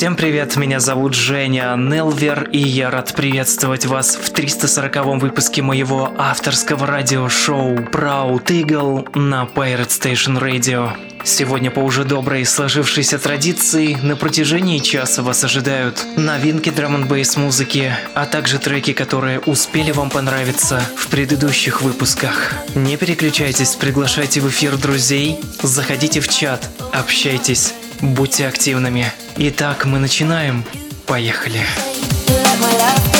Всем привет, меня зовут Женя Нелвер, и я рад приветствовать вас в 340-м выпуске моего авторского радиошоу Proud Eagle на Pirate Station Radio. Сегодня по уже доброй сложившейся традиции на протяжении часа вас ожидают новинки драм н музыки, а также треки, которые успели вам понравиться в предыдущих выпусках. Не переключайтесь, приглашайте в эфир друзей, заходите в чат, общайтесь, будьте активными. Итак, мы начинаем. Поехали. without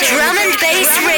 Drum and bass radio.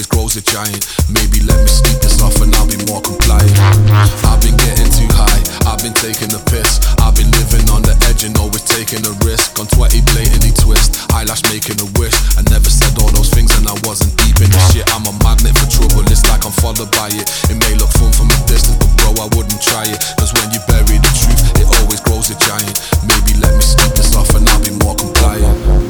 always grows a giant. Maybe let me sleep this off and I'll be more compliant. I've been getting too high, I've been taking a piss. I've been living on the edge and always taking a risk. On 20 blatantly twist, eyelash making a wish. I never said all those things and I wasn't deep in the shit. I'm a magnet for trouble, it's like I'm followed by it. It may look fun from a distance, but bro, I wouldn't try it. Cause when you bury the truth, it always grows a giant. Maybe let me sleep this off and I'll be more compliant.